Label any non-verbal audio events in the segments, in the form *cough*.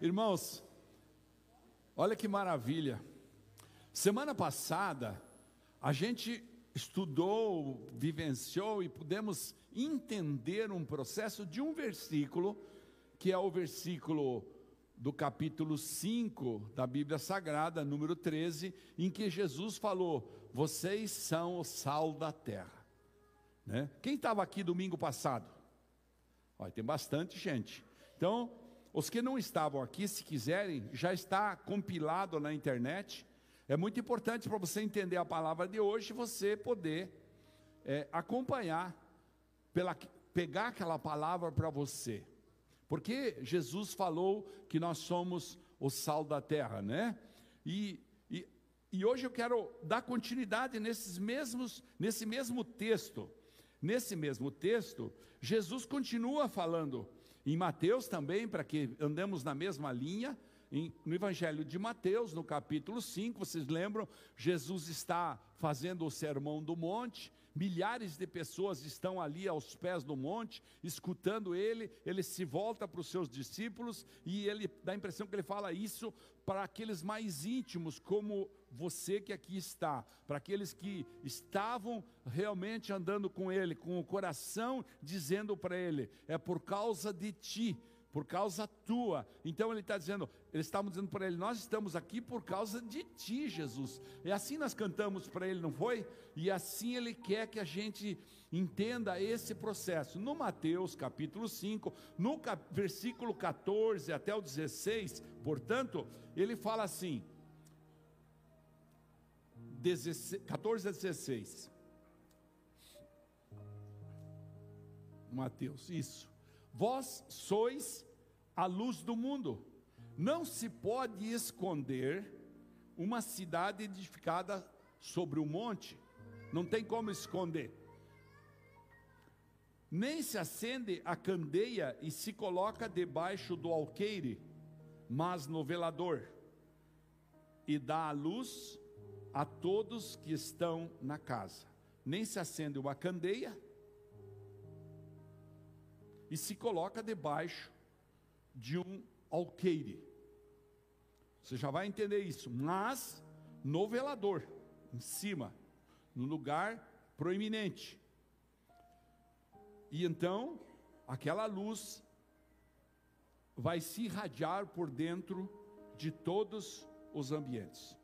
Irmãos, olha que maravilha. Semana passada, a gente estudou, vivenciou e pudemos entender um processo de um versículo, que é o versículo do capítulo 5 da Bíblia Sagrada, número 13, em que Jesus falou: Vocês são o sal da terra. Né? Quem estava aqui domingo passado? Olha, tem bastante gente. Então, os que não estavam aqui, se quiserem, já está compilado na internet. É muito importante para você entender a palavra de hoje, você poder é, acompanhar, pela, pegar aquela palavra para você. Porque Jesus falou que nós somos o sal da terra, né? E, e, e hoje eu quero dar continuidade nesses mesmos, nesse mesmo texto. Nesse mesmo texto, Jesus continua falando em Mateus também, para que andemos na mesma linha, em, no Evangelho de Mateus, no capítulo 5, vocês lembram? Jesus está fazendo o sermão do monte, milhares de pessoas estão ali aos pés do monte, escutando ele, ele se volta para os seus discípulos e ele dá a impressão que ele fala isso para aqueles mais íntimos, como você que aqui está, para aqueles que estavam realmente andando com ele, com o coração dizendo para ele: é por causa de ti por causa tua. Então ele está dizendo, eles estavam dizendo para ele: Nós estamos aqui por causa de ti, Jesus. E assim nós cantamos para ele, não foi? E assim ele quer que a gente entenda esse processo. No Mateus capítulo 5, no cap versículo 14 até o 16, portanto, ele fala assim: 16, 14 a 16. Mateus, isso. Vós sois a luz do mundo. Não se pode esconder uma cidade edificada sobre um monte. Não tem como esconder. Nem se acende a candeia e se coloca debaixo do alqueire, mas no velador, e dá a luz a todos que estão na casa. Nem se acende uma candeia e se coloca debaixo de um alqueire. Você já vai entender isso, mas no velador, em cima, no lugar proeminente. E então, aquela luz vai se irradiar por dentro de todos os ambientes.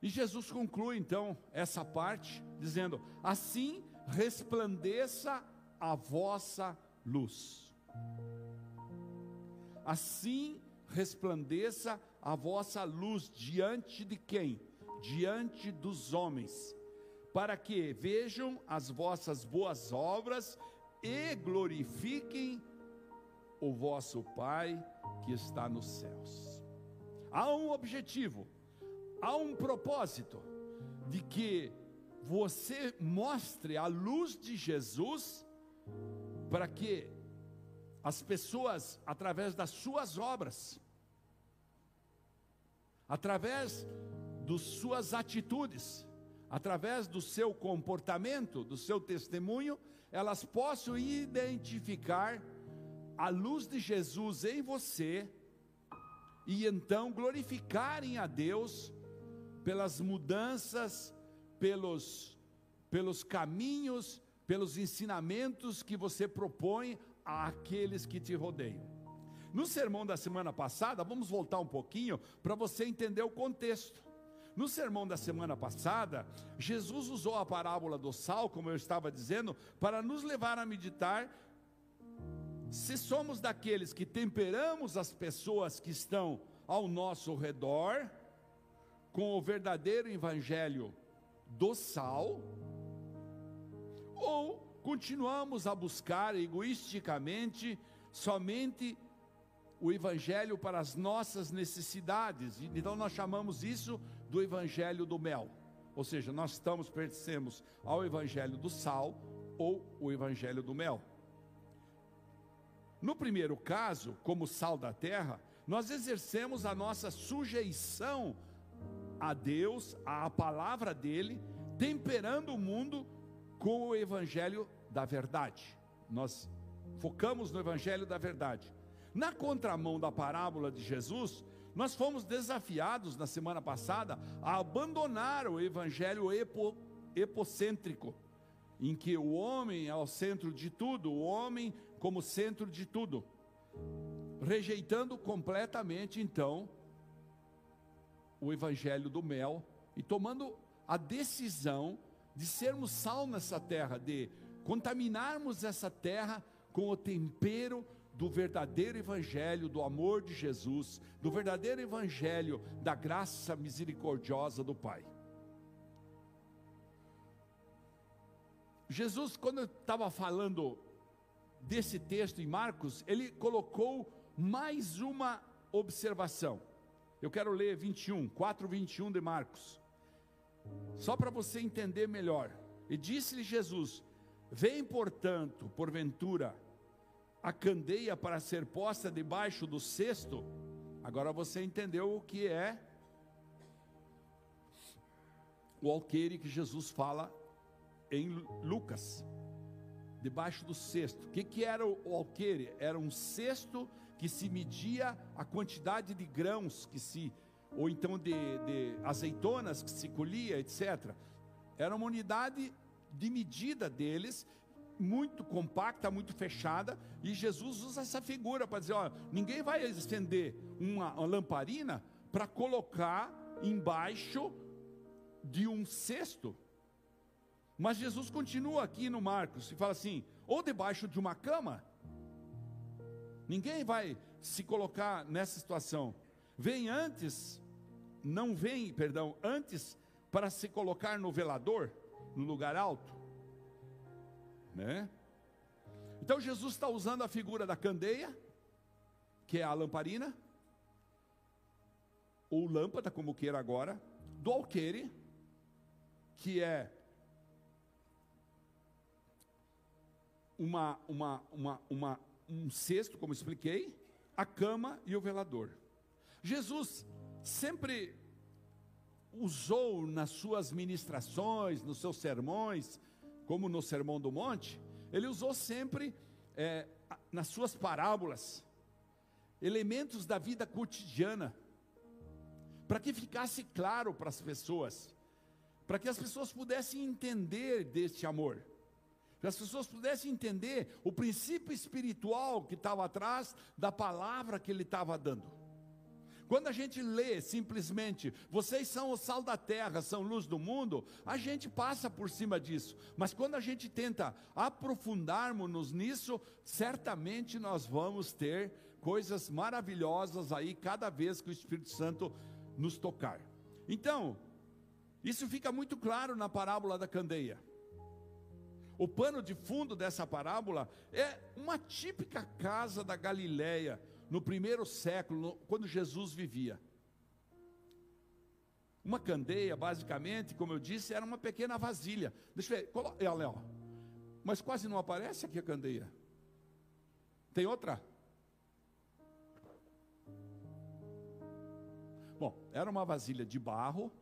E Jesus conclui então essa parte dizendo: Assim resplandeça a vossa luz. Assim resplandeça a vossa luz diante de quem? Diante dos homens, para que vejam as vossas boas obras e glorifiquem o vosso Pai que está nos céus. Há um objetivo, há um propósito de que você mostre a luz de Jesus para que as pessoas, através das suas obras, através das suas atitudes, através do seu comportamento, do seu testemunho, elas possam identificar a luz de Jesus em você e então glorificarem a Deus pelas mudanças, pelos, pelos caminhos pelos ensinamentos que você propõe àqueles que te rodeiam. No sermão da semana passada, vamos voltar um pouquinho para você entender o contexto. No sermão da semana passada, Jesus usou a parábola do sal, como eu estava dizendo, para nos levar a meditar se somos daqueles que temperamos as pessoas que estão ao nosso redor com o verdadeiro evangelho do sal, ou continuamos a buscar egoisticamente somente o evangelho para as nossas necessidades. Então nós chamamos isso do evangelho do mel. Ou seja, nós estamos pertencemos ao evangelho do sal ou o evangelho do mel. No primeiro caso, como sal da terra, nós exercemos a nossa sujeição a Deus, à palavra dele, temperando o mundo com o evangelho da verdade. Nós focamos no evangelho da verdade. Na contramão da parábola de Jesus, nós fomos desafiados na semana passada a abandonar o evangelho epo, epocêntrico, em que o homem é o centro de tudo, o homem como centro de tudo, rejeitando completamente então o evangelho do mel e tomando a decisão de sermos sal nessa terra, de contaminarmos essa terra com o tempero do verdadeiro evangelho do amor de Jesus, do verdadeiro evangelho da graça misericordiosa do Pai. Jesus, quando estava falando desse texto em Marcos, ele colocou mais uma observação. Eu quero ler 21, 4, 21 de Marcos. Só para você entender melhor. E disse-lhe Jesus: Vem, portanto, porventura, a candeia para ser posta debaixo do cesto. Agora você entendeu o que é o alqueire que Jesus fala em Lucas, debaixo do cesto. O que, que era o alqueire? Era um cesto que se media a quantidade de grãos que se, ou então de, de azeitonas que se colhia, etc. Era uma unidade de medida deles, muito compacta, muito fechada, e Jesus usa essa figura para dizer: ó, ninguém vai estender uma, uma lamparina para colocar embaixo de um cesto. Mas Jesus continua aqui no Marcos e fala assim: ou debaixo de uma cama, Ninguém vai se colocar nessa situação. Vem antes, não vem, perdão, antes para se colocar no velador, no lugar alto, né? Então Jesus está usando a figura da candeia, que é a lamparina, ou lâmpada, como queira agora, do alqueire, que é uma, uma, uma, uma um cesto, como expliquei, a cama e o velador. Jesus sempre usou nas suas ministrações, nos seus sermões, como no Sermão do Monte, ele usou sempre é, nas suas parábolas elementos da vida cotidiana, para que ficasse claro para as pessoas, para que as pessoas pudessem entender deste amor que as pessoas pudessem entender o princípio espiritual que estava atrás da palavra que ele estava dando. Quando a gente lê simplesmente, vocês são o sal da terra, são luz do mundo, a gente passa por cima disso. Mas quando a gente tenta aprofundarmos nisso, certamente nós vamos ter coisas maravilhosas aí cada vez que o Espírito Santo nos tocar. Então, isso fica muito claro na parábola da candeia. O pano de fundo dessa parábola é uma típica casa da Galileia, no primeiro século, quando Jesus vivia. Uma candeia, basicamente, como eu disse, era uma pequena vasilha. Deixa eu ver, olha, ó. Mas quase não aparece aqui a candeia. Tem outra? Bom, era uma vasilha de barro,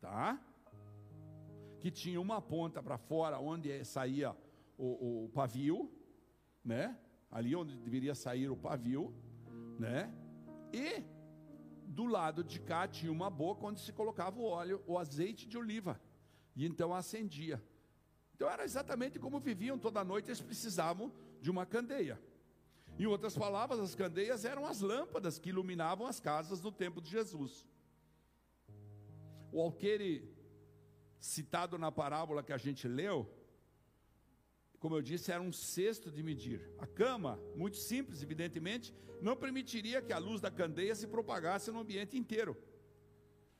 tá? Que tinha uma ponta para fora, onde saía o, o, pavio, né? Ali onde deveria sair o pavio, né? E do lado de cá tinha uma boca onde se colocava o óleo, o azeite de oliva, e então acendia. Então era exatamente como viviam toda noite, eles precisavam de uma candeia. Em outras palavras, as candeias eram as lâmpadas que iluminavam as casas no tempo de Jesus. O alqueire citado na parábola que a gente leu, como eu disse, era um cesto de medir. A cama, muito simples, evidentemente, não permitiria que a luz da candeia se propagasse no ambiente inteiro.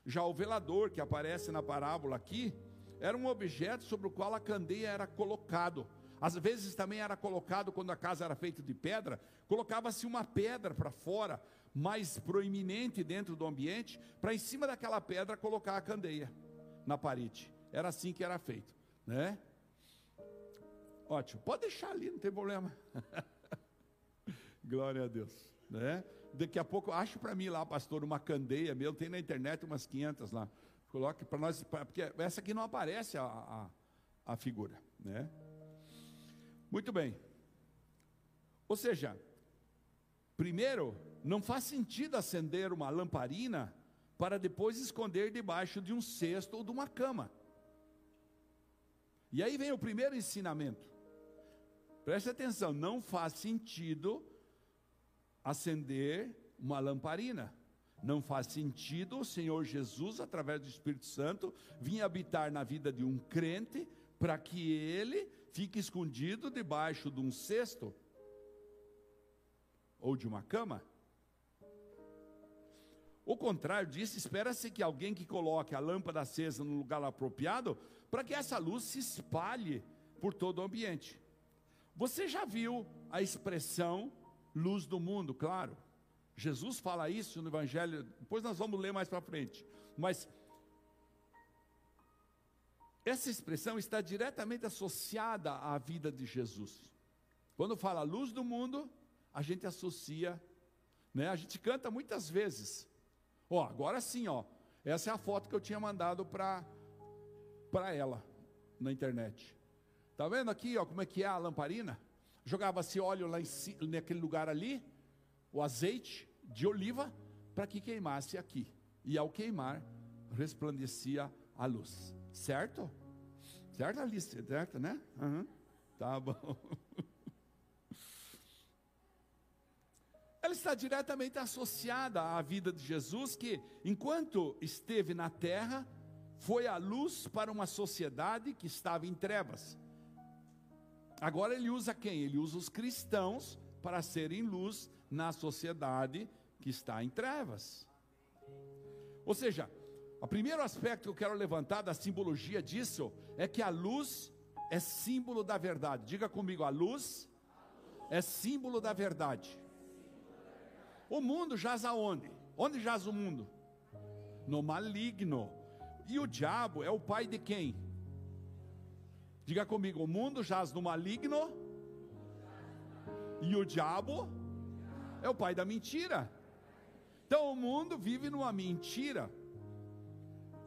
Já o velador, que aparece na parábola aqui, era um objeto sobre o qual a candeia era colocado. Às vezes também era colocado, quando a casa era feita de pedra, colocava-se uma pedra para fora, mais proeminente dentro do ambiente, para em cima daquela pedra colocar a candeia na parede. Era assim que era feito, né? Ótimo, pode deixar ali, não tem problema. *laughs* Glória a Deus, né? Daqui a pouco, acho para mim lá, pastor, uma candeia mesmo, tem na internet umas 500 lá. Coloque para nós, porque essa aqui não aparece a, a, a figura, né? Muito bem. Ou seja, Primeiro, não faz sentido acender uma lamparina para depois esconder debaixo de um cesto ou de uma cama. E aí vem o primeiro ensinamento. Preste atenção, não faz sentido acender uma lamparina. Não faz sentido o Senhor Jesus, através do Espírito Santo, vir habitar na vida de um crente para que ele fique escondido debaixo de um cesto ou de uma cama. O contrário disso, espera-se que alguém que coloque a lâmpada acesa no lugar apropriado, para que essa luz se espalhe por todo o ambiente. Você já viu a expressão luz do mundo, claro. Jesus fala isso no Evangelho, depois nós vamos ler mais para frente. Mas essa expressão está diretamente associada à vida de Jesus. Quando fala luz do mundo, a gente associa, né? A gente canta muitas vezes. Ó, agora sim, ó. Essa é a foto que eu tinha mandado para para ela na internet. Tá vendo aqui, ó, como é que é a lamparina? Jogava-se óleo lá em, naquele lugar ali, o azeite de oliva, para que queimasse aqui. E ao queimar, resplandecia a luz. Certo? Certo, Alice? Certo, né? Uhum. Tá bom. *laughs* Ela está diretamente associada à vida de Jesus, que, enquanto esteve na terra, foi a luz para uma sociedade que estava em trevas. Agora ele usa quem? Ele usa os cristãos para serem luz na sociedade que está em trevas. Ou seja, o primeiro aspecto que eu quero levantar da simbologia disso é que a luz é símbolo da verdade. Diga comigo, a luz é símbolo da verdade. O mundo jaz aonde? Onde jaz o mundo? No maligno. E o diabo é o pai de quem? Diga comigo, o mundo jaz no maligno e o diabo é o pai da mentira. Então o mundo vive numa mentira.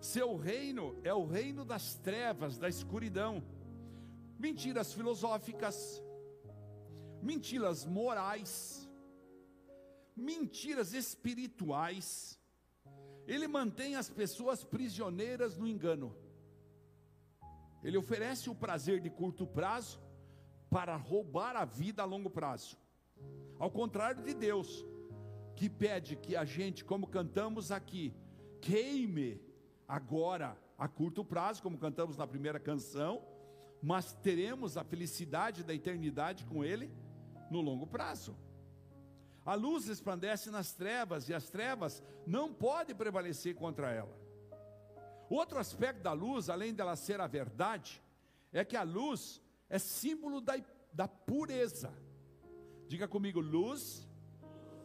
Seu reino é o reino das trevas, da escuridão. Mentiras filosóficas, mentiras morais, mentiras espirituais. Ele mantém as pessoas prisioneiras no engano. Ele oferece o prazer de curto prazo para roubar a vida a longo prazo. Ao contrário de Deus, que pede que a gente, como cantamos aqui, queime agora a curto prazo, como cantamos na primeira canção, mas teremos a felicidade da eternidade com Ele no longo prazo. A luz resplandece nas trevas e as trevas não podem prevalecer contra ela. Outro aspecto da luz, além dela ser a verdade, é que a luz é símbolo da, da pureza. Diga comigo, luz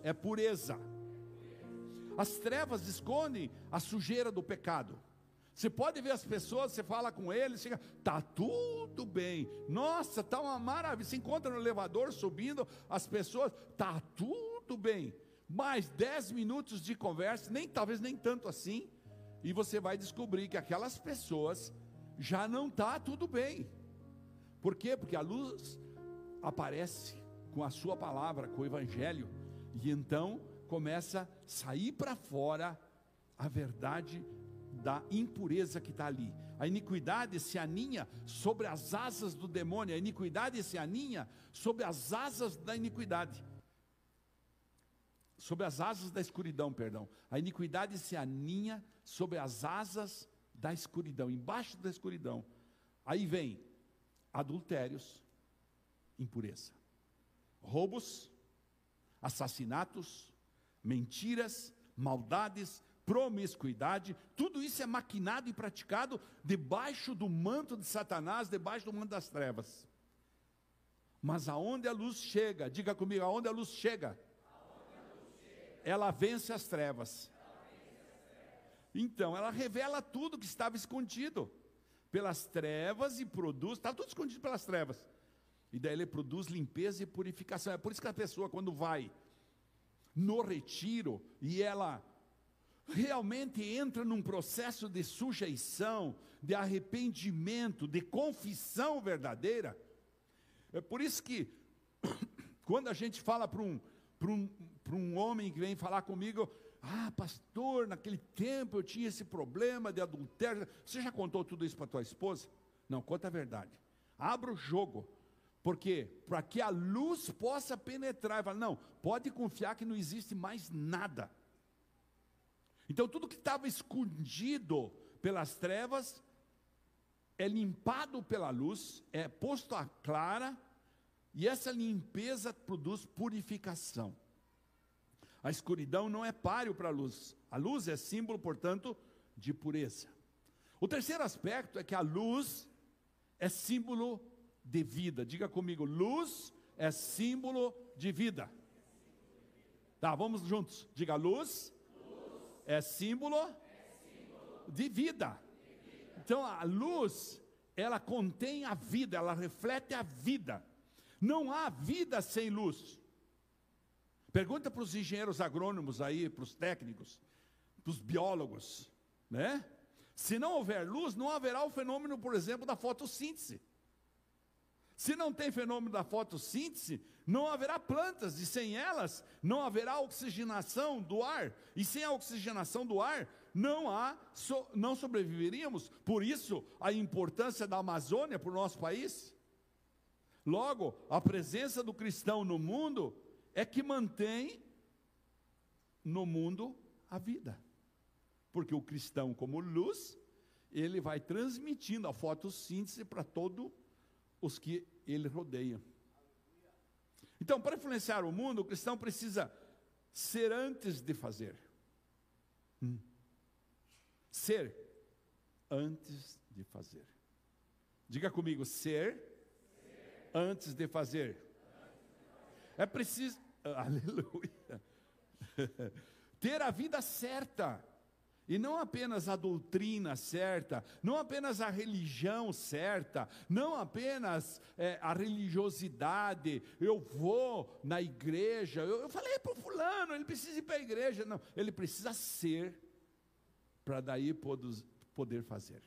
é pureza. As trevas escondem a sujeira do pecado. Você pode ver as pessoas, você fala com eles, chega, tá tudo bem. Nossa, tá uma maravilha. Você encontra no elevador subindo, as pessoas, tá tudo bem. Mais dez minutos de conversa, nem talvez nem tanto assim e você vai descobrir que aquelas pessoas já não está tudo bem. Por quê? Porque a luz aparece com a sua palavra, com o evangelho, e então começa a sair para fora a verdade da impureza que está ali. A iniquidade se aninha sobre as asas do demônio, a iniquidade se aninha sobre as asas da iniquidade. Sobre as asas da escuridão, perdão. A iniquidade se aninha sobre as asas da escuridão, embaixo da escuridão. Aí vem adultérios, impureza, roubos, assassinatos, mentiras, maldades, promiscuidade, tudo isso é maquinado e praticado debaixo do manto de Satanás, debaixo do manto das trevas. Mas aonde a luz chega, diga comigo, aonde a luz chega, a luz chega. Ela vence as trevas. Então, ela revela tudo que estava escondido pelas trevas e produz, estava tudo escondido pelas trevas. E daí ele produz limpeza e purificação. É por isso que a pessoa, quando vai no retiro e ela realmente entra num processo de sujeição, de arrependimento, de confissão verdadeira, é por isso que, *coughs* quando a gente fala para um, um, para um homem que vem falar comigo, ah, pastor, naquele tempo eu tinha esse problema de adultério. Você já contou tudo isso para tua esposa? Não, conta a verdade. Abra o jogo. Por quê? Para que a luz possa penetrar. Fala, não, pode confiar que não existe mais nada. Então tudo que estava escondido pelas trevas é limpado pela luz, é posto à clara, e essa limpeza produz purificação. A escuridão não é páreo para a luz. A luz é símbolo, portanto, de pureza. O terceiro aspecto é que a luz é símbolo de vida. Diga comigo, luz é símbolo de vida. Tá, vamos juntos. Diga luz, luz. É, símbolo é símbolo de vida. Então a luz, ela contém a vida, ela reflete a vida. Não há vida sem luz. Pergunta para os engenheiros agrônomos aí, para os técnicos, para os biólogos, né? Se não houver luz, não haverá o fenômeno, por exemplo, da fotossíntese. Se não tem fenômeno da fotossíntese, não haverá plantas, e sem elas não haverá oxigenação do ar, e sem a oxigenação do ar não há, so, não sobreviveríamos. Por isso a importância da Amazônia para o nosso país. Logo, a presença do cristão no mundo é que mantém no mundo a vida. Porque o cristão, como luz, ele vai transmitindo a fotossíntese para todos os que ele rodeia. Então, para influenciar o mundo, o cristão precisa ser antes de fazer. Hum. Ser antes de fazer. Diga comigo, ser, ser. Antes de fazer. É preciso, *laughs* aleluia, *laughs* ter a vida certa. E não apenas a doutrina certa, não apenas a religião certa, não apenas é, a religiosidade. Eu vou na igreja, eu, eu falei para o fulano, ele precisa ir para a igreja. Não, ele precisa ser, para daí poder fazer.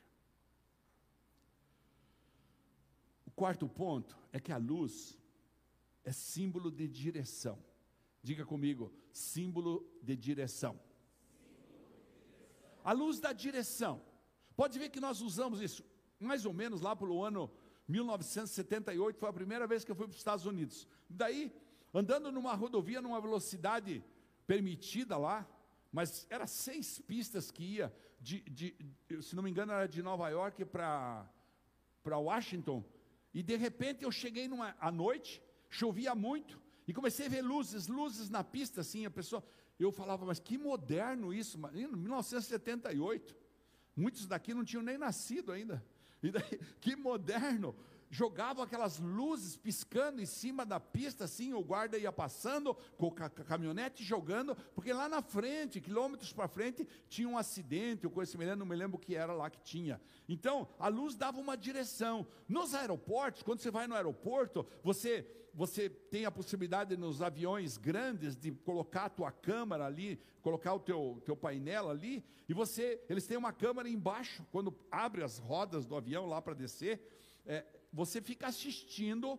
O quarto ponto é que a luz é símbolo de direção. Diga comigo, símbolo de direção. A luz da direção. Pode ver que nós usamos isso mais ou menos lá pelo ano 1978, foi a primeira vez que eu fui para os Estados Unidos. Daí, andando numa rodovia numa velocidade permitida lá, mas era seis pistas que ia, de, de, se não me engano, era de Nova York para Washington, e de repente eu cheguei numa, à noite, chovia muito, e comecei a ver luzes, luzes na pista, assim, a pessoa, eu falava, mas que moderno isso, em 1978, muitos daqui não tinham nem nascido ainda, e daí, *laughs* que moderno, jogavam aquelas luzes piscando em cima da pista, assim, o guarda ia passando com a caminhonete jogando, porque lá na frente, quilômetros para frente, tinha um acidente, ou coisa semelhante, não me lembro o que era lá que tinha. Então, a luz dava uma direção. Nos aeroportos, quando você vai no aeroporto, você você tem a possibilidade nos aviões grandes de colocar a tua câmera ali, colocar o teu, teu painel ali, e você, eles têm uma câmera embaixo, quando abre as rodas do avião lá para descer, é, você fica assistindo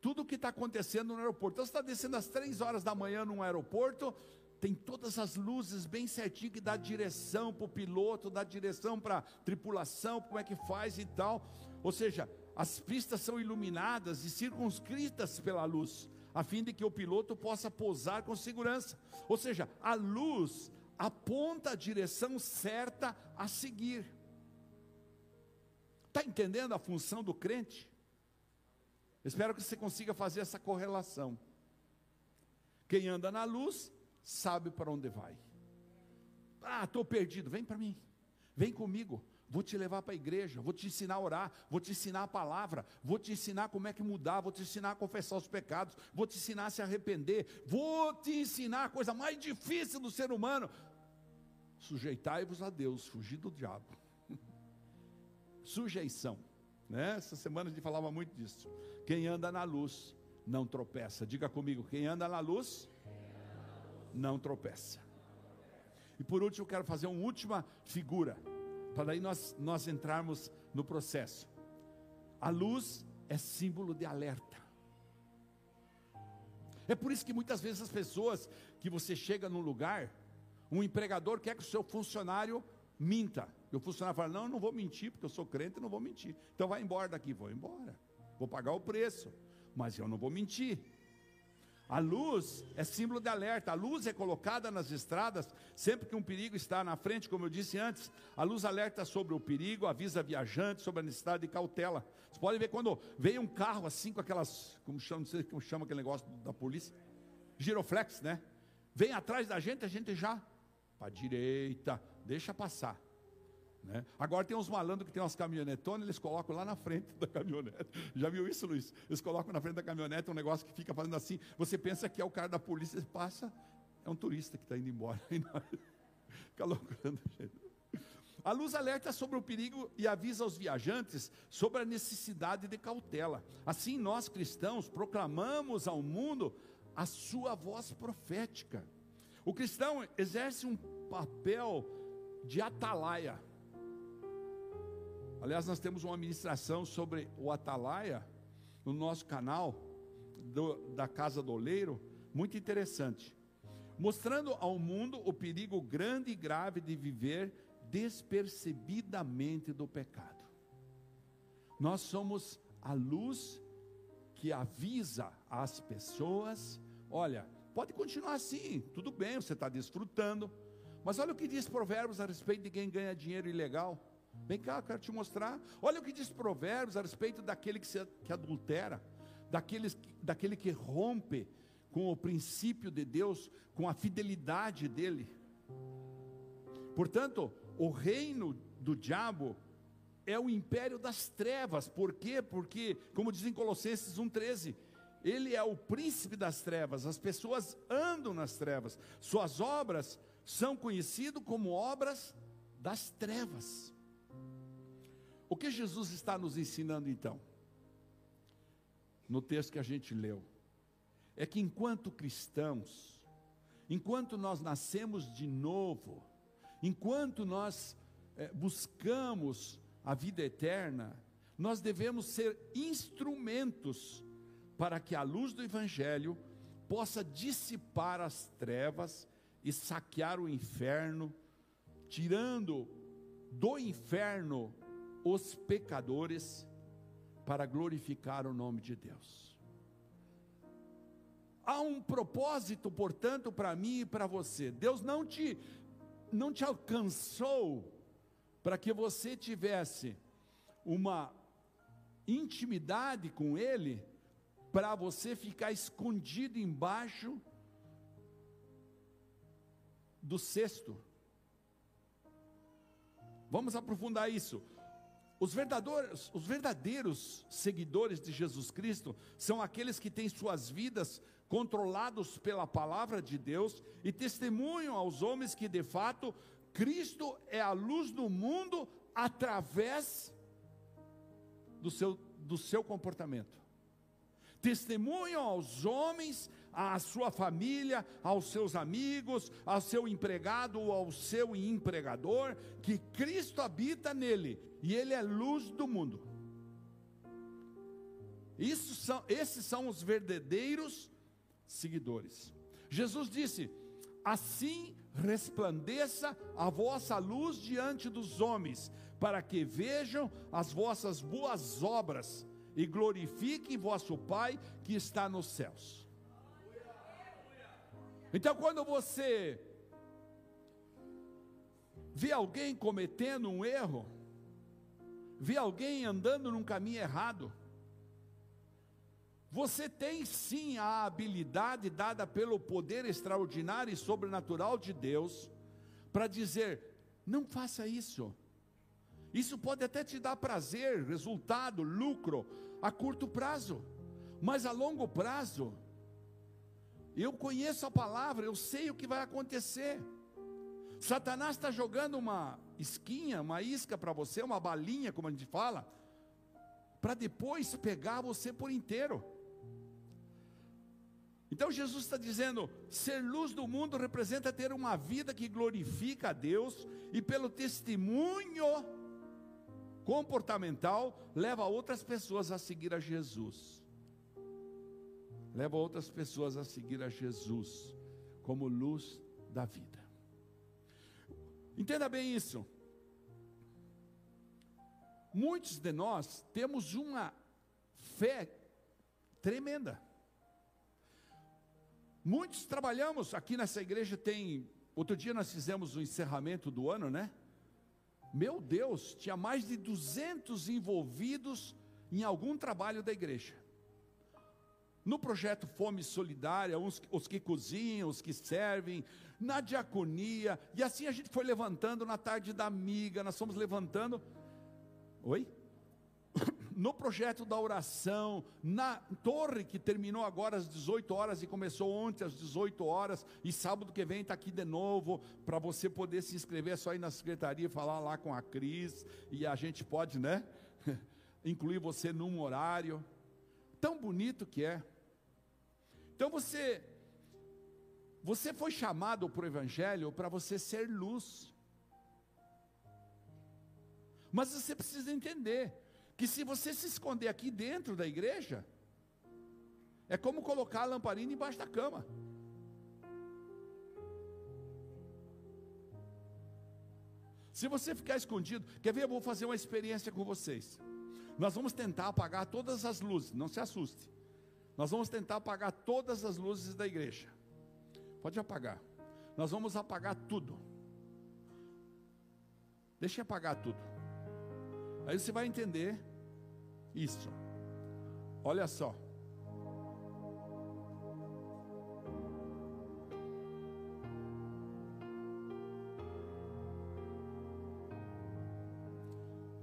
tudo o que está acontecendo no aeroporto. Então você está descendo às três horas da manhã num aeroporto, tem todas as luzes bem certinho que dá direção para o piloto, dá direção para a tripulação, como é que faz e tal. Ou seja, as pistas são iluminadas e circunscritas pela luz, a fim de que o piloto possa pousar com segurança. Ou seja, a luz aponta a direção certa a seguir. Está entendendo a função do crente? Espero que você consiga fazer essa correlação. Quem anda na luz sabe para onde vai. Ah, estou perdido, vem para mim, vem comigo. Vou te levar para a igreja, vou te ensinar a orar, vou te ensinar a palavra, vou te ensinar como é que mudar, vou te ensinar a confessar os pecados, vou te ensinar a se arrepender, vou te ensinar a coisa mais difícil do ser humano. Sujeitai-vos a Deus, fugir do diabo sujeição. Né? Essa semana a gente falava muito disso. Quem anda na luz não tropeça. Diga comigo, quem anda na luz não tropeça. E por último, eu quero fazer uma última figura, para daí nós, nós entrarmos no processo. A luz é símbolo de alerta. É por isso que muitas vezes as pessoas que você chega num lugar, um empregador quer que o seu funcionário minta. E o funcionário fala: Não, eu não vou mentir, porque eu sou crente e não vou mentir. Então vai embora daqui, vou embora. Vou pagar o preço, mas eu não vou mentir. A luz é símbolo de alerta. A luz é colocada nas estradas sempre que um perigo está na frente, como eu disse antes. A luz alerta sobre o perigo, avisa viajante sobre a necessidade de cautela. Você pode ver quando veio um carro assim com aquelas, como chama, não sei como chama aquele negócio da polícia, giroflex, né? Vem atrás da gente, a gente já para a direita, deixa passar. Né? Agora tem uns malandros que tem umas caminhonetonas, eles colocam lá na frente da caminhonete. Já viu isso, Luiz? Eles colocam na frente da caminhonete um negócio que fica fazendo assim. Você pensa que é o cara da polícia, passa, é um turista que está indo embora. *laughs* Fica loucurando, gente. A luz alerta sobre o perigo e avisa aos viajantes sobre a necessidade de cautela. Assim, nós cristãos proclamamos ao mundo a sua voz profética. O cristão exerce um papel de atalaia. Aliás, nós temos uma ministração sobre o atalaia no nosso canal do, da Casa do Oleiro, muito interessante, mostrando ao mundo o perigo grande e grave de viver despercebidamente do pecado. Nós somos a luz que avisa as pessoas: olha, pode continuar assim, tudo bem, você está desfrutando, mas olha o que diz Provérbios a respeito de quem ganha dinheiro ilegal. Vem cá, eu quero te mostrar. Olha o que diz Provérbios a respeito daquele que, se, que adultera, daqueles, daquele que rompe com o princípio de Deus, com a fidelidade dele. Portanto, o reino do diabo é o império das trevas. Por quê? Porque, como diz em Colossenses 1,13, ele é o príncipe das trevas, as pessoas andam nas trevas, suas obras são conhecidas como obras das trevas. O que Jesus está nos ensinando então? No texto que a gente leu, é que enquanto cristãos, enquanto nós nascemos de novo, enquanto nós é, buscamos a vida eterna, nós devemos ser instrumentos para que a luz do Evangelho possa dissipar as trevas e saquear o inferno, tirando do inferno os pecadores para glorificar o nome de Deus. Há um propósito, portanto, para mim e para você. Deus não te não te alcançou para que você tivesse uma intimidade com ele para você ficar escondido embaixo do cesto. Vamos aprofundar isso. Os verdadeiros, os verdadeiros seguidores de Jesus Cristo são aqueles que têm suas vidas controlados pela palavra de Deus e testemunham aos homens que de fato Cristo é a luz do mundo através do seu, do seu comportamento. Testemunham aos homens à sua família, aos seus amigos, ao seu empregado ou ao seu empregador, que Cristo habita nele e ele é luz do mundo. Isso são, esses são os verdadeiros seguidores. Jesus disse: Assim resplandeça a vossa luz diante dos homens, para que vejam as vossas boas obras e glorifiquem vosso Pai que está nos céus. Então, quando você vê alguém cometendo um erro, vê alguém andando num caminho errado, você tem sim a habilidade dada pelo poder extraordinário e sobrenatural de Deus para dizer: não faça isso. Isso pode até te dar prazer, resultado, lucro a curto prazo, mas a longo prazo eu conheço a palavra, eu sei o que vai acontecer. Satanás está jogando uma esquinha, uma isca para você, uma balinha, como a gente fala, para depois pegar você por inteiro. Então Jesus está dizendo: ser luz do mundo representa ter uma vida que glorifica a Deus e pelo testemunho comportamental leva outras pessoas a seguir a Jesus. Leva outras pessoas a seguir a Jesus como luz da vida. Entenda bem isso. Muitos de nós temos uma fé tremenda. Muitos trabalhamos aqui nessa igreja tem, outro dia nós fizemos o encerramento do ano, né? Meu Deus, tinha mais de 200 envolvidos em algum trabalho da igreja. No projeto Fome Solidária, os que cozinham, os que servem, na diaconia, e assim a gente foi levantando na tarde da amiga, nós fomos levantando. Oi? *coughs* No projeto da oração, na torre que terminou agora às 18 horas e começou ontem às 18 horas, e sábado que vem está aqui de novo, para você poder se inscrever, é só ir na secretaria falar lá com a Cris, e a gente pode, né? *laughs* Incluir você num horário. Tão bonito que é. Então você você foi chamado para o evangelho para você ser luz. Mas você precisa entender que se você se esconder aqui dentro da igreja, é como colocar a lamparina embaixo da cama. Se você ficar escondido, quer ver? Eu vou fazer uma experiência com vocês. Nós vamos tentar apagar todas as luzes, não se assuste. Nós vamos tentar apagar todas as luzes da igreja. Pode apagar. Nós vamos apagar tudo. Deixa eu apagar tudo. Aí você vai entender isso. Olha só.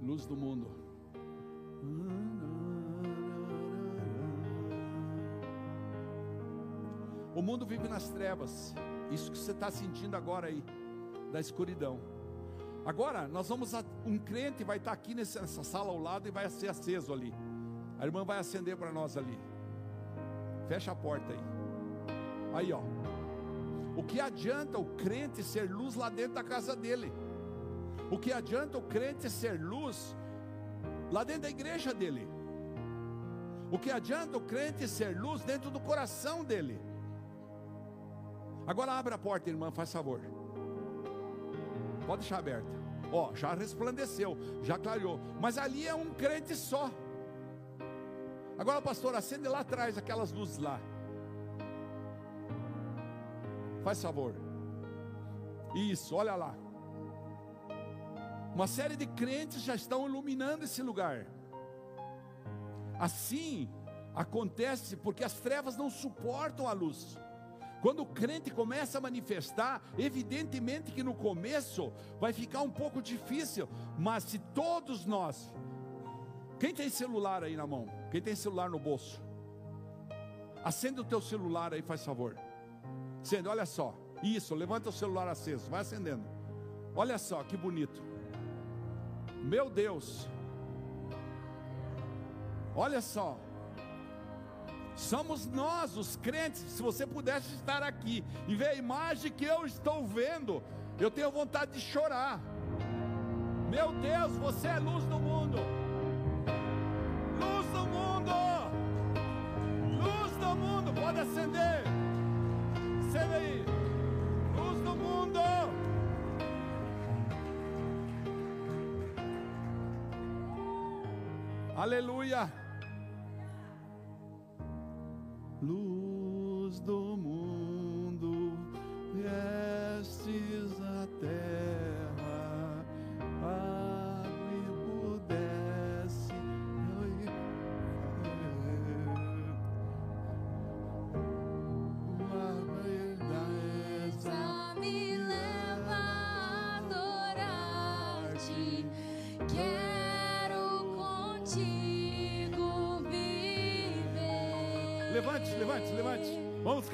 Luz do mundo. O mundo vive nas trevas. Isso que você está sentindo agora aí, da escuridão. Agora, nós vamos. A, um crente vai estar tá aqui nessa sala ao lado e vai ser aceso ali. A irmã vai acender para nós ali. Fecha a porta aí. Aí, ó. O que adianta o crente ser luz lá dentro da casa dele? O que adianta o crente ser luz lá dentro da igreja dele? O que adianta o crente ser luz dentro do coração dele? Agora abre a porta, irmã, faz favor. Pode deixar aberta. Ó, já resplandeceu, já clareou. Mas ali é um crente só. Agora, pastor, acende lá atrás aquelas luzes lá. Faz favor. Isso, olha lá. Uma série de crentes já estão iluminando esse lugar. Assim acontece porque as trevas não suportam a luz. Quando o crente começa a manifestar, evidentemente que no começo vai ficar um pouco difícil, mas se todos nós, quem tem celular aí na mão? Quem tem celular no bolso? Acende o teu celular aí, faz favor. Acende, olha só. Isso, levanta o celular aceso, vai acendendo. Olha só que bonito. Meu Deus. Olha só. Somos nós, os crentes. Se você pudesse estar aqui e ver a imagem que eu estou vendo, eu tenho vontade de chorar. Meu Deus, você é luz do mundo. Luz do mundo. Luz do mundo. Pode acender. Acende aí. Luz do mundo. Aleluia.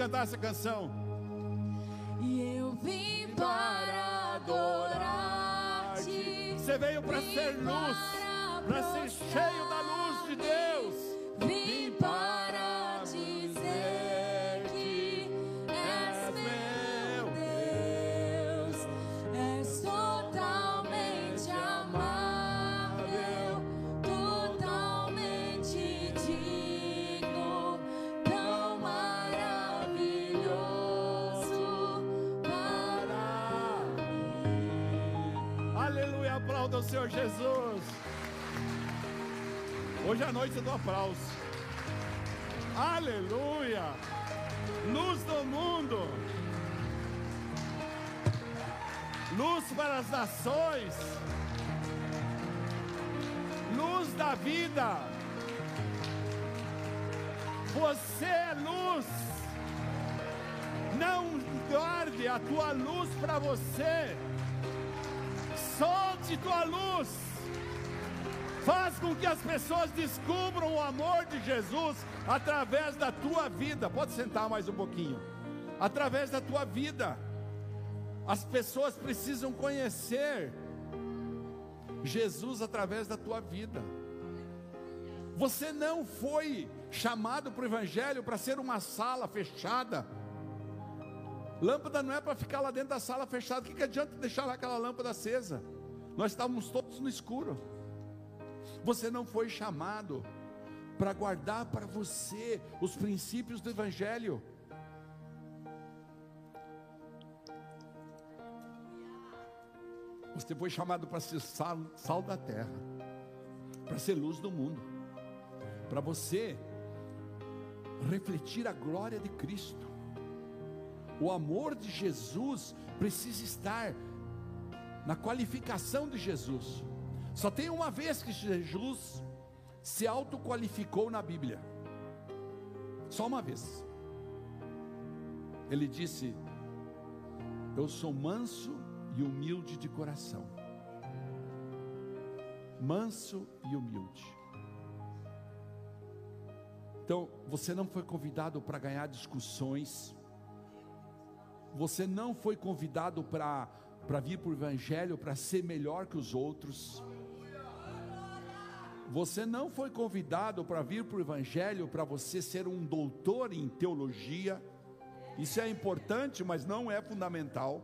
Cantar essa canção. Jesus. Hoje à noite é do aplauso. Aleluia! Luz do mundo. Luz para as nações. Luz da vida. Você é luz. Não guarde a tua luz para você. Solte tua luz. Faz com que as pessoas descubram o amor de Jesus através da tua vida. Pode sentar mais um pouquinho. Através da tua vida. As pessoas precisam conhecer Jesus através da tua vida. Você não foi chamado para o Evangelho para ser uma sala fechada. Lâmpada não é para ficar lá dentro da sala fechada. O que, que adianta deixar lá aquela lâmpada acesa? Nós estávamos todos no escuro. Você não foi chamado para guardar para você os princípios do Evangelho. Você foi chamado para ser sal, sal da terra, para ser luz do mundo, para você refletir a glória de Cristo. O amor de Jesus precisa estar na qualificação de Jesus. Só tem uma vez que Jesus se autoqualificou na Bíblia. Só uma vez. Ele disse: Eu sou manso e humilde de coração. Manso e humilde. Então, você não foi convidado para ganhar discussões. Você não foi convidado para vir para o Evangelho para ser melhor que os outros. Você não foi convidado para vir para o Evangelho para você ser um doutor em teologia. Isso é importante, mas não é fundamental.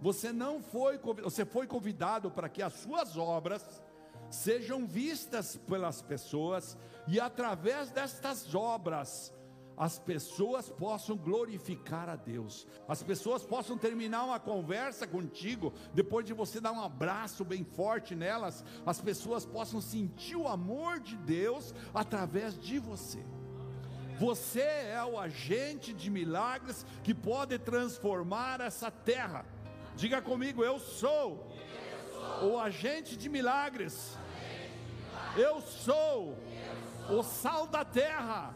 Você não foi, você foi convidado para que as suas obras sejam vistas pelas pessoas e através destas obras as pessoas possam glorificar a Deus, as pessoas possam terminar uma conversa contigo, depois de você dar um abraço bem forte nelas, as pessoas possam sentir o amor de Deus através de você. Você é o agente de milagres que pode transformar essa terra. Diga comigo, eu sou, eu sou. o agente de milagres. Eu sou, eu sou. o sal da terra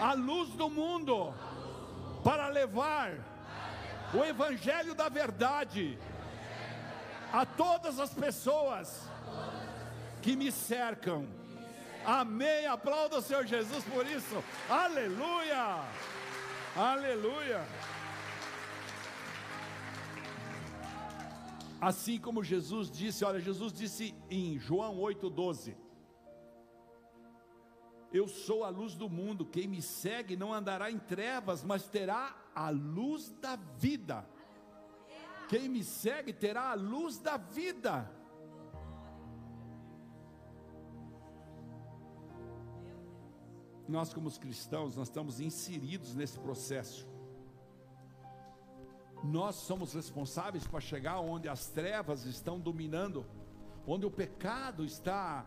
a luz do mundo, para levar o Evangelho da verdade a todas as pessoas que me cercam. Amém. Aplauda o Senhor Jesus por isso. Aleluia. Aleluia. Assim como Jesus disse, olha, Jesus disse em João 8,12: eu sou a luz do mundo, quem me segue não andará em trevas, mas terá a luz da vida. Quem me segue terá a luz da vida. Nós, como cristãos, nós estamos inseridos nesse processo. Nós somos responsáveis para chegar onde as trevas estão dominando, onde o pecado está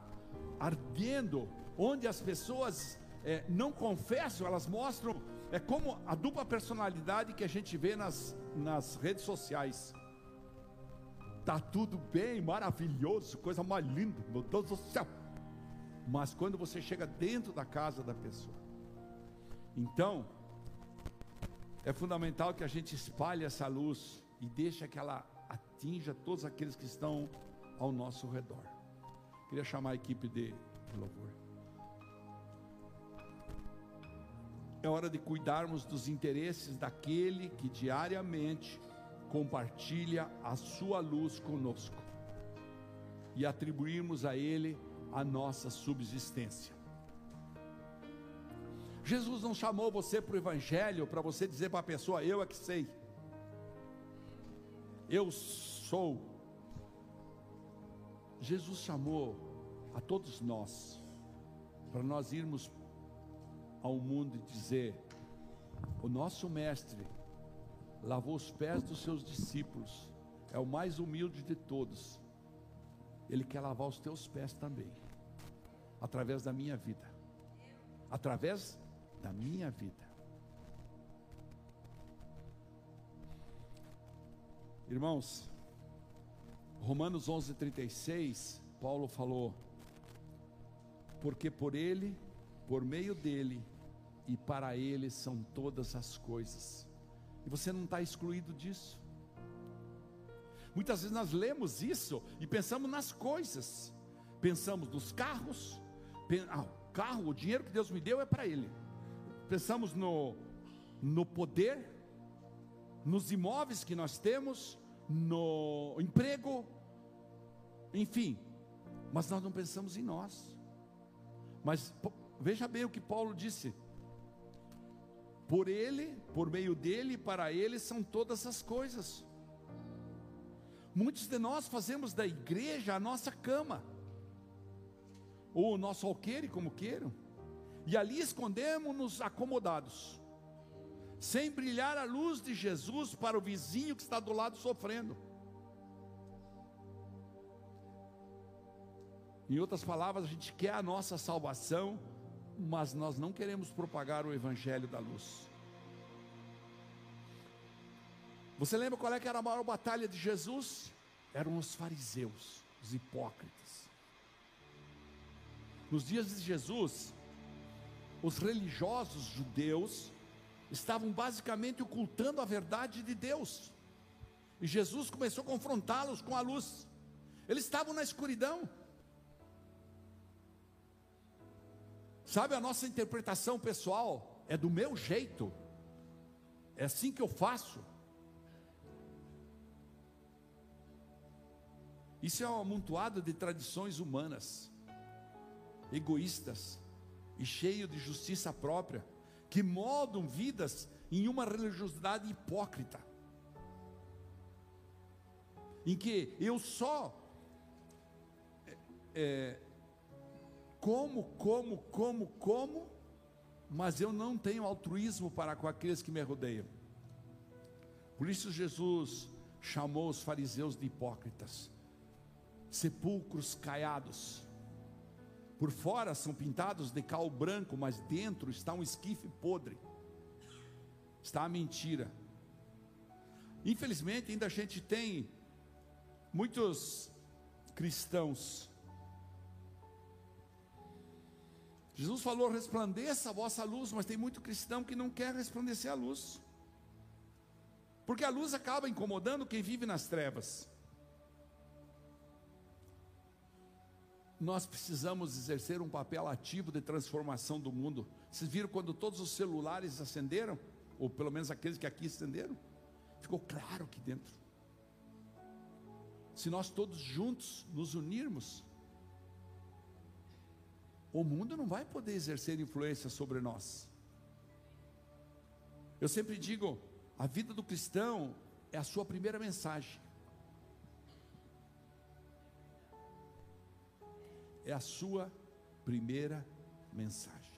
ardendo onde as pessoas é, não confessam, elas mostram, é como a dupla personalidade que a gente vê nas, nas redes sociais. Tá tudo bem, maravilhoso, coisa mais linda, meu Deus do céu. Mas quando você chega dentro da casa da pessoa, então é fundamental que a gente espalhe essa luz e deixe que ela atinja todos aqueles que estão ao nosso redor. Queria chamar a equipe de louvor. É hora de cuidarmos dos interesses daquele que diariamente compartilha a sua luz conosco e atribuirmos a ele a nossa subsistência. Jesus não chamou você para o Evangelho para você dizer para a pessoa: Eu é que sei, eu sou. Jesus chamou a todos nós para nós irmos ao mundo e dizer: o nosso mestre lavou os pés dos seus discípulos, é o mais humilde de todos, Ele quer lavar os teus pés também, através da minha vida, através da minha vida. Irmãos, Romanos 11:36, Paulo falou: Porque por ele, por meio dele e para ele são todas as coisas. E você não está excluído disso. Muitas vezes nós lemos isso e pensamos nas coisas, pensamos nos carros, ah, o carro, o dinheiro que Deus me deu é para Ele. Pensamos no, no poder, nos imóveis que nós temos, no emprego, enfim, mas nós não pensamos em nós. Mas veja bem o que Paulo disse: por ele, por meio dele, para ele são todas as coisas. Muitos de nós fazemos da igreja a nossa cama, ou o nosso alqueire, como queiram, e ali escondemos-nos acomodados, sem brilhar a luz de Jesus para o vizinho que está do lado sofrendo. Em outras palavras, a gente quer a nossa salvação, mas nós não queremos propagar o evangelho da luz. Você lembra qual é que era a maior batalha de Jesus? Eram os fariseus, os hipócritas. Nos dias de Jesus, os religiosos judeus estavam basicamente ocultando a verdade de Deus. E Jesus começou a confrontá-los com a luz. Eles estavam na escuridão. Sabe, a nossa interpretação pessoal é do meu jeito. É assim que eu faço. Isso é um amontoado de tradições humanas, egoístas e cheio de justiça própria, que moldam vidas em uma religiosidade hipócrita, em que eu só é, é, como, como, como, como, mas eu não tenho altruísmo para com aqueles que me rodeiam. Por isso Jesus chamou os fariseus de hipócritas sepulcros caiados. Por fora são pintados de cal branco, mas dentro está um esquife podre. Está a mentira. Infelizmente, ainda a gente tem muitos cristãos. Jesus falou: resplandeça a vossa luz, mas tem muito cristão que não quer resplandecer a luz, porque a luz acaba incomodando quem vive nas trevas. nós precisamos exercer um papel ativo de transformação do mundo. Vocês viram quando todos os celulares acenderam? Ou pelo menos aqueles que aqui acenderam? Ficou claro aqui dentro. Se nós todos juntos nos unirmos, o mundo não vai poder exercer influência sobre nós. Eu sempre digo, a vida do cristão é a sua primeira mensagem. é a sua primeira mensagem.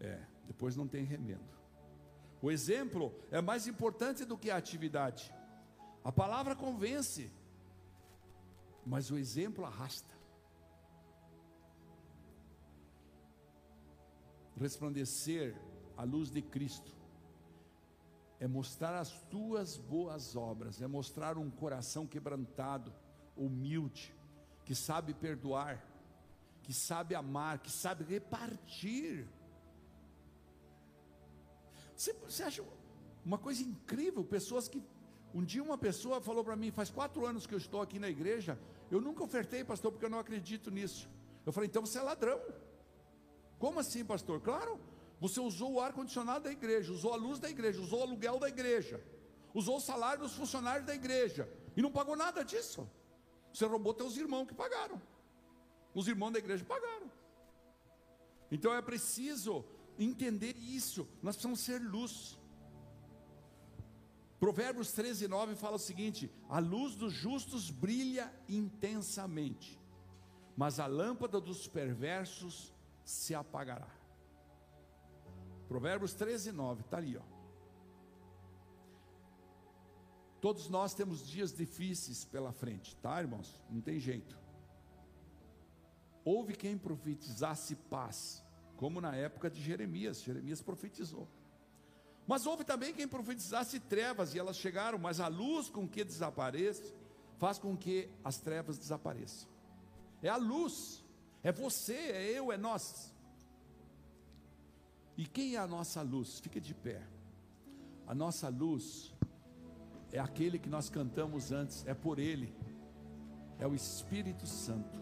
É, depois não tem remendo. O exemplo é mais importante do que a atividade. A palavra convence, mas o exemplo arrasta. Resplandecer a luz de Cristo é mostrar as tuas boas obras, é mostrar um coração quebrantado, humilde, que sabe perdoar, que sabe amar, que sabe repartir. Você, você acha uma coisa incrível? Pessoas que. Um dia uma pessoa falou para mim, faz quatro anos que eu estou aqui na igreja, eu nunca ofertei, pastor, porque eu não acredito nisso. Eu falei, então você é ladrão. Como assim, pastor? Claro, você usou o ar-condicionado da igreja, usou a luz da igreja, usou o aluguel da igreja, usou o salário dos funcionários da igreja, e não pagou nada disso. Você roubou teus irmãos que pagaram. Os irmãos da igreja pagaram. Então é preciso entender isso. Nós precisamos ser luz. Provérbios 13, 9 fala o seguinte: a luz dos justos brilha intensamente, mas a lâmpada dos perversos se apagará. Provérbios 13, 9, está ali, ó. Todos nós temos dias difíceis pela frente, tá, irmãos? Não tem jeito. Houve quem profetizasse paz, como na época de Jeremias. Jeremias profetizou. Mas houve também quem profetizasse trevas, e elas chegaram, mas a luz com que desapareça, faz com que as trevas desapareçam. É a luz, é você, é eu, é nós. E quem é a nossa luz? Fica de pé. A nossa luz é aquele que nós cantamos antes, é por ele, é o Espírito Santo.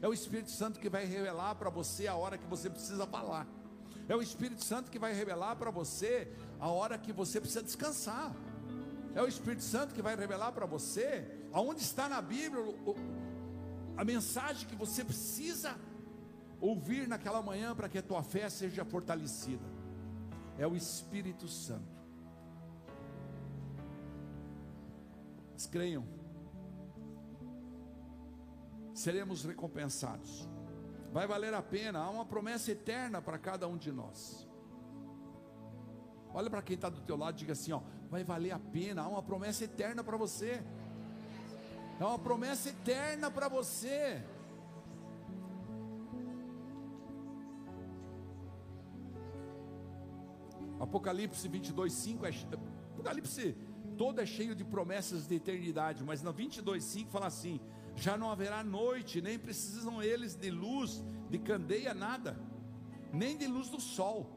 É o Espírito Santo que vai revelar para você a hora que você precisa falar. É o Espírito Santo que vai revelar para você a hora que você precisa descansar. É o Espírito Santo que vai revelar para você aonde está na Bíblia a mensagem que você precisa ouvir naquela manhã para que a tua fé seja fortalecida. É o Espírito Santo. Creiam, seremos recompensados. Vai valer a pena, há uma promessa eterna para cada um de nós. Olha para quem está do teu lado e diga assim: ó, vai valer a pena, há uma promessa eterna para você. É uma promessa eterna para você. Apocalipse 22, 5 é, Apocalipse todo é cheio de promessas de eternidade, mas no 22, 5 fala assim: já não haverá noite, nem precisam eles de luz, de candeia, nada, nem de luz do sol,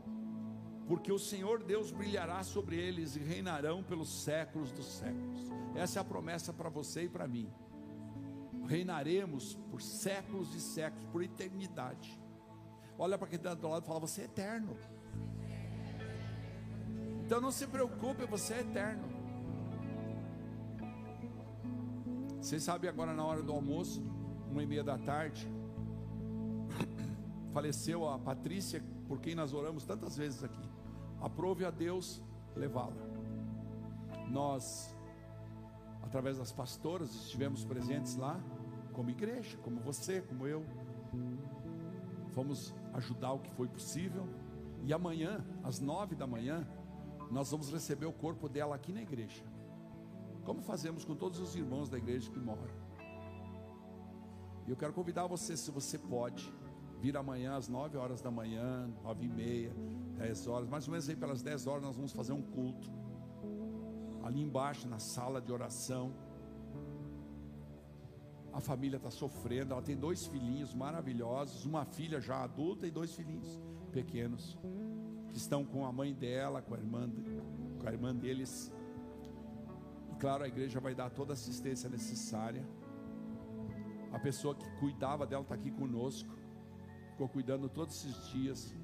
porque o Senhor Deus brilhará sobre eles e reinarão pelos séculos dos séculos. Essa é a promessa para você e para mim. Reinaremos por séculos e séculos, por eternidade. Olha para quem está do lado e fala: Você é eterno. Então não se preocupe, você é eterno. Vocês sabem agora na hora do almoço, uma e meia da tarde, *coughs* faleceu a Patrícia, por quem nós oramos tantas vezes aqui. Aprove a Deus levá-la. Nós, através das pastoras, estivemos presentes lá, como igreja, como você, como eu. Fomos ajudar o que foi possível. E amanhã, às nove da manhã, nós vamos receber o corpo dela aqui na igreja como fazemos com todos os irmãos da igreja que moram. E eu quero convidar você, se você pode, vir amanhã às 9 horas da manhã, 9 e meia, 10 horas, mais ou menos aí pelas 10 horas nós vamos fazer um culto. Ali embaixo, na sala de oração. A família está sofrendo, ela tem dois filhinhos maravilhosos, uma filha já adulta e dois filhinhos pequenos, que estão com a mãe dela, com a irmã, com a irmã deles claro, a igreja vai dar toda a assistência necessária. A pessoa que cuidava dela está aqui conosco, ficou cuidando todos esses dias.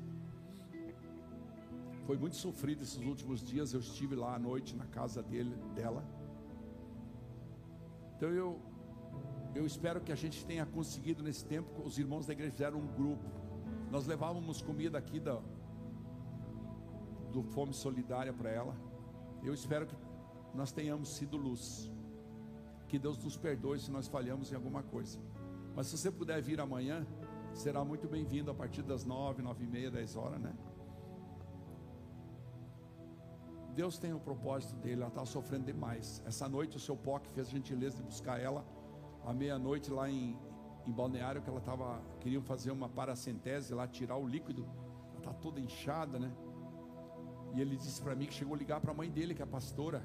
Foi muito sofrido esses últimos dias. Eu estive lá à noite na casa dele, dela. Então eu, eu espero que a gente tenha conseguido nesse tempo. Os irmãos da igreja fizeram um grupo. Nós levávamos comida aqui da, do Fome Solidária para ela. Eu espero que nós tenhamos sido luz. Que Deus nos perdoe se nós falhamos em alguma coisa. Mas se você puder vir amanhã, será muito bem-vindo a partir das nove, nove e meia, dez horas, né? Deus tem o propósito dele, ela está sofrendo demais. Essa noite o seu POC fez a gentileza de buscar ela à meia-noite lá em, em Balneário, que ela estava, queriam fazer uma paracentese lá, tirar o líquido. Ela está toda inchada, né? E ele disse para mim que chegou a ligar para a mãe dele, que é a pastora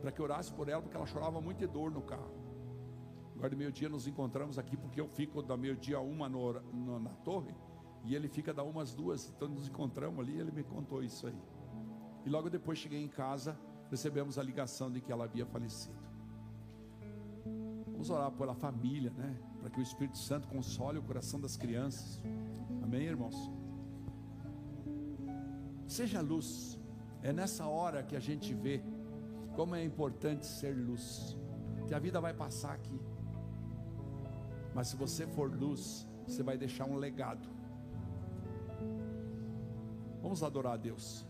para que orasse por ela, porque ela chorava muito de dor no carro. Agora de meio-dia nos encontramos aqui, porque eu fico da meio-dia uma no, no, na torre, e ele fica da umas duas, então nos encontramos ali, ele me contou isso aí. E logo depois cheguei em casa, recebemos a ligação de que ela havia falecido. Vamos orar pela família, né? Para que o Espírito Santo console o coração das crianças. Amém, irmãos? Seja luz. É nessa hora que a gente vê como é importante ser luz. Que a vida vai passar aqui. Mas se você for luz, você vai deixar um legado. Vamos adorar a Deus.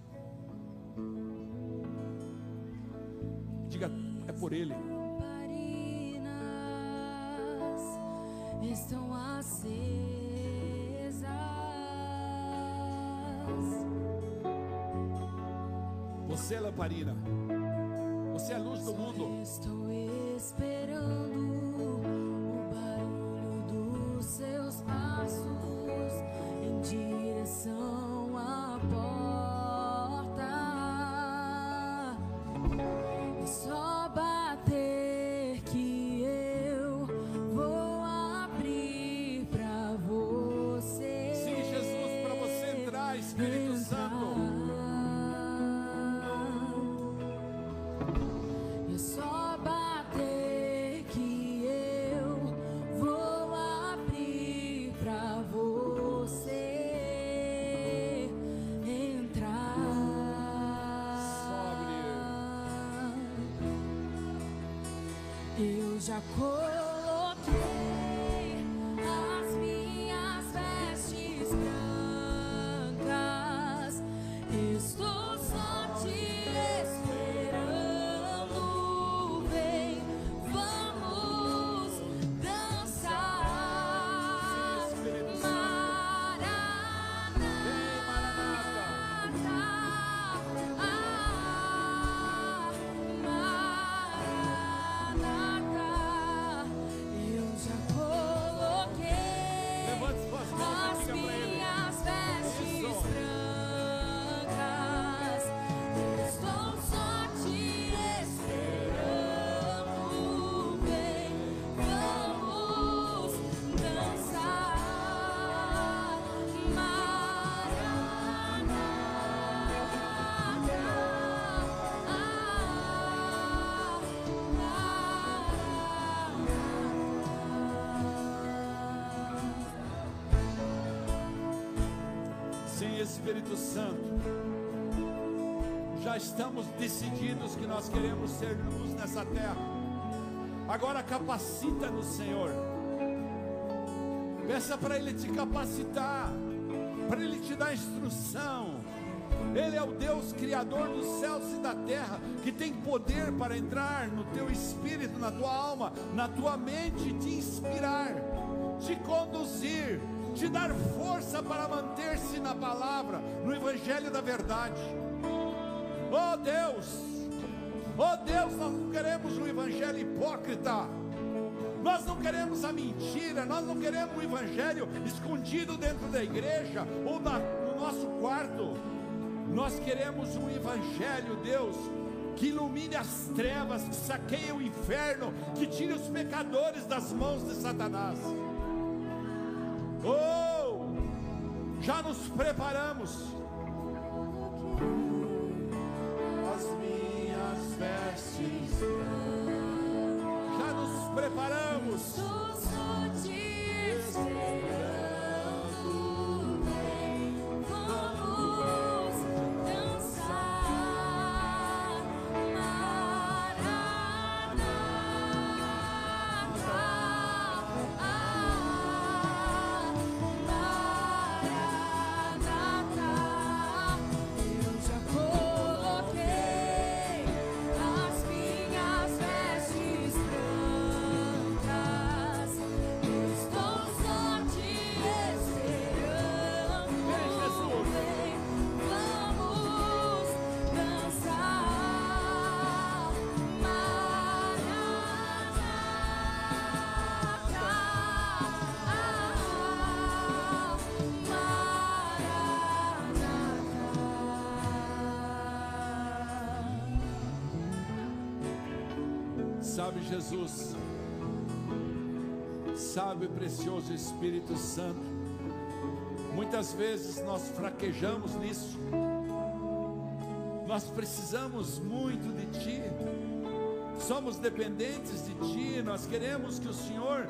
Diga, é por Ele. Estão acesas. Você, lamparina. Você é a luz do mundo. Estou esperando já coloquei estamos decididos que nós queremos ser luz nessa terra. Agora capacita-nos, Senhor. Peça para Ele te capacitar, para Ele te dar instrução. Ele é o Deus Criador dos céus e da terra, que tem poder para entrar no teu espírito, na tua alma, na tua mente, te inspirar, te conduzir, te dar força para manter-se na palavra, no Evangelho da verdade. Oh Deus, oh Deus, nós não queremos um Evangelho hipócrita. Nós não queremos a mentira, nós não queremos um evangelho escondido dentro da igreja ou na- no nosso quarto. Nós queremos um evangelho, Deus, que ilumine as trevas, que saqueie o inferno, que tire os pecadores das mãos de Satanás. Oh, já nos preparamos. Já nos preparamos. Jesus, sabe, precioso Espírito Santo, muitas vezes nós fraquejamos nisso, nós precisamos muito de Ti, somos dependentes de Ti, nós queremos que o Senhor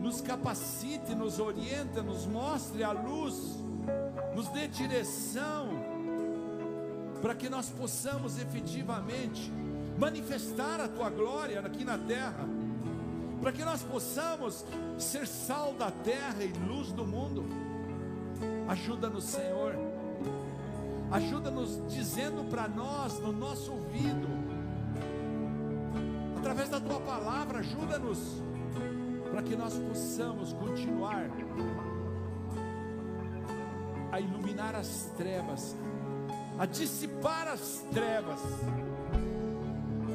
nos capacite, nos oriente, nos mostre a luz, nos dê direção, para que nós possamos efetivamente manifestar a tua glória aqui na terra, para que nós possamos ser sal da terra e luz do mundo. Ajuda-nos, Senhor. Ajuda-nos dizendo para nós no nosso ouvido, através da tua palavra, ajuda-nos para que nós possamos continuar a iluminar as trevas, a dissipar as trevas,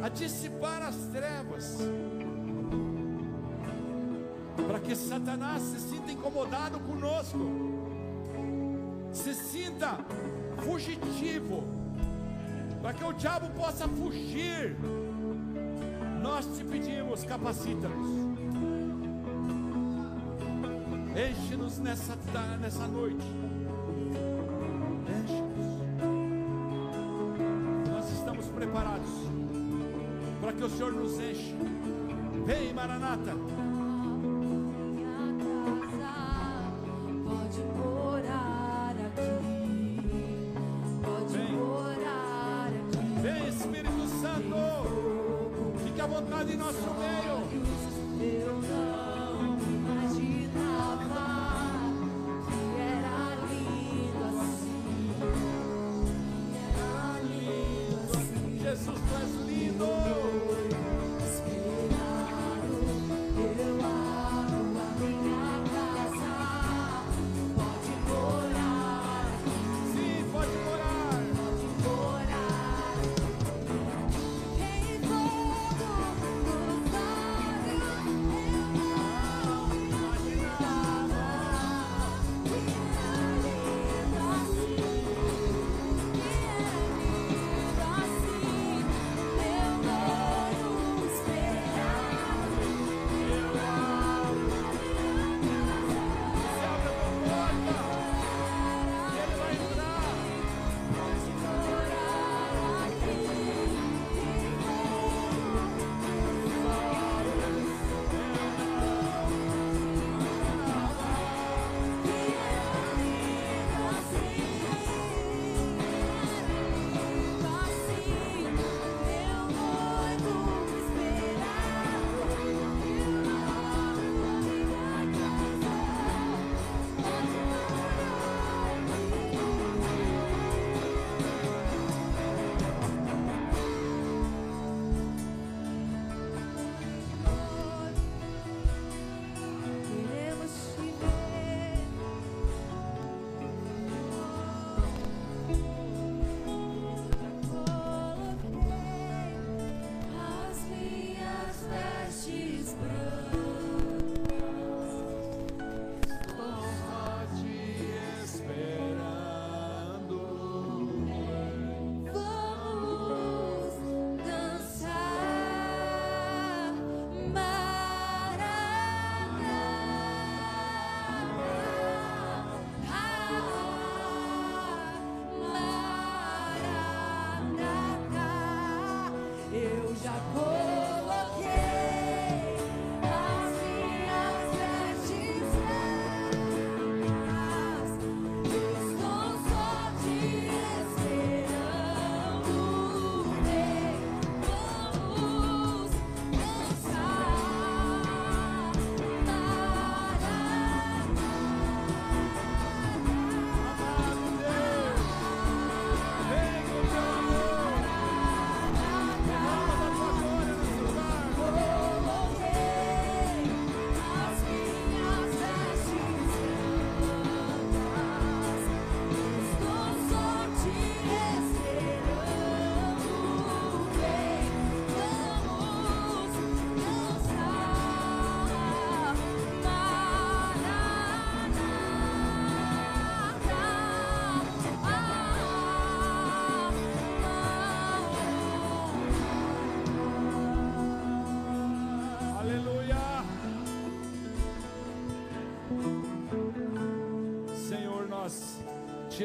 a dissipar as trevas, para que Satanás se sinta incomodado conosco, se sinta fugitivo, para que o diabo possa fugir. Nós te pedimos, capacita-nos. Enche-nos nessa, nessa noite. Que o Senhor nos enche. Vem, Maranata. Minha casa pode morar aqui, pode Vem. morar aqui. Vem, Espírito Santo. Fique à vontade em nosso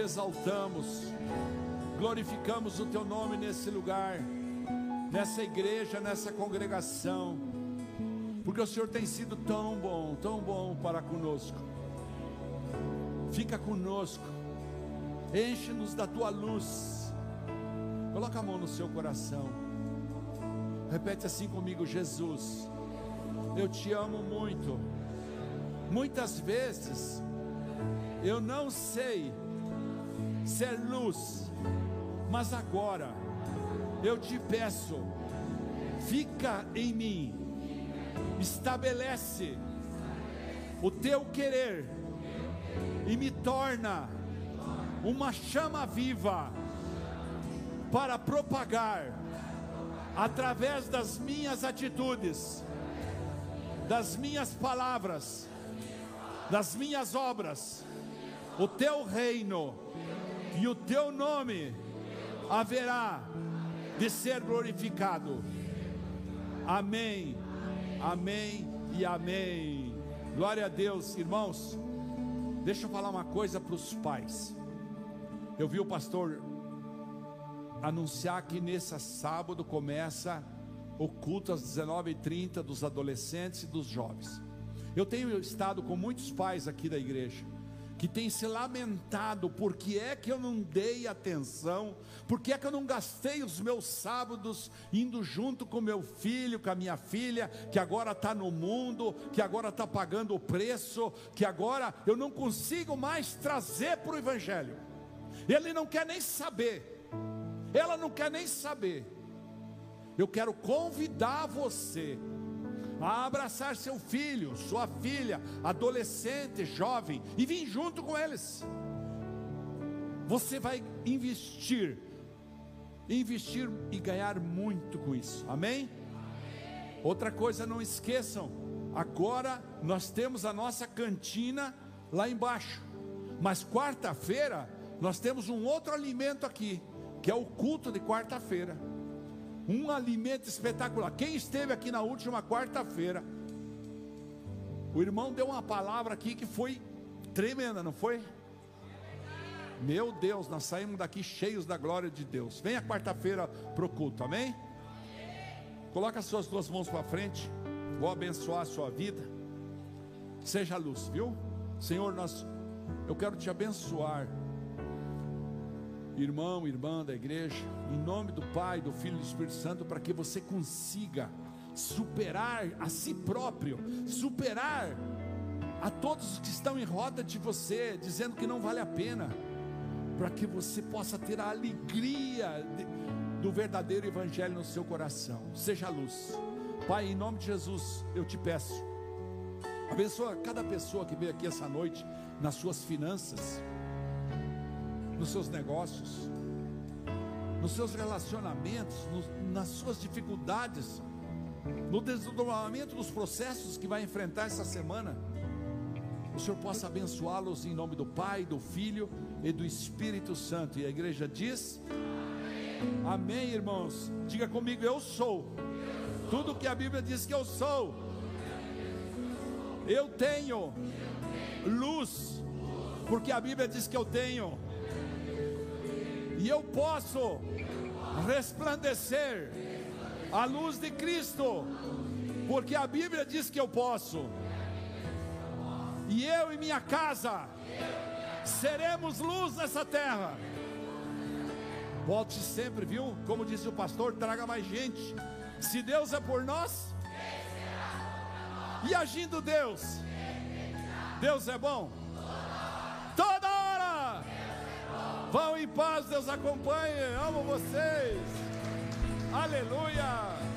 exaltamos, glorificamos o teu nome nesse lugar, nessa igreja, nessa congregação, porque o Senhor tem sido tão bom, tão bom para conosco. Fica conosco, enche-nos da tua luz. Coloca a mão no seu coração. Repete assim comigo, Jesus. Eu te amo muito. Muitas vezes eu não sei ser luz, mas agora eu te peço, fica em mim, estabelece o teu querer e me torna uma chama viva para propagar através das minhas atitudes, das minhas palavras, das minhas obras, o teu reino e o teu nome haverá de ser glorificado. Amém, amém e amém. Glória a Deus, irmãos. Deixa eu falar uma coisa para os pais. Eu vi o pastor anunciar que nesse sábado começa o culto às 19h30 dos adolescentes e dos jovens. Eu tenho estado com muitos pais aqui da igreja que têm se lamentado por que é que eu não dei atenção, por que é que eu não gastei os meus sábados indo junto com meu filho, com a minha filha, que agora está no mundo, que agora está pagando o preço, que agora eu não consigo mais trazer para o Evangelho. Ele não quer nem saber, ela não quer nem saber. Eu quero convidar você a abraçar seu filho, sua filha, adolescente, jovem, e vir junto com eles. Você vai investir, investir e ganhar muito com isso, amém? Outra coisa, não esqueçam, agora nós temos a nossa cantina lá embaixo, mas quarta-feira nós temos um outro alimento aqui, que é o culto de quarta-feira um alimento espetacular. Quem esteve aqui na última quarta-feira, o irmão deu uma palavra aqui que foi tremenda, não foi? Meu Deus, nós saímos daqui cheios da glória de Deus. Venha quarta-feira para o culto, amém? Coloca as suas duas mãos para frente. Vou abençoar a sua vida. Seja luz, viu? Senhor, nós, eu quero te abençoar irmão, irmã da igreja, em nome do Pai, do Filho e do Espírito Santo, para que você consiga superar a si próprio, superar a todos os que estão em roda de você, dizendo que não vale a pena, para que você possa ter a alegria de, do verdadeiro Evangelho no seu coração. Seja a luz, Pai, em nome de Jesus, eu te peço, abençoa cada pessoa que veio aqui essa noite nas suas finanças nos seus negócios, nos seus relacionamentos, no, nas suas dificuldades, no desdobramento dos processos que vai enfrentar essa semana. O Senhor possa abençoá-los em nome do Pai, do Filho e do Espírito Santo. E a igreja diz: Amém, Amém irmãos. Diga comigo: Eu sou. Tudo que a Bíblia diz que eu sou. Eu tenho luz, porque a Bíblia diz que eu tenho e eu posso resplandecer a luz de Cristo, porque a Bíblia diz que eu posso. E eu e minha casa seremos luz nessa terra. Volte sempre, viu? Como disse o pastor, traga mais gente. Se Deus é por nós, e agindo Deus, Deus é bom. Vão em paz, Deus acompanhe. Amo vocês. Aleluia.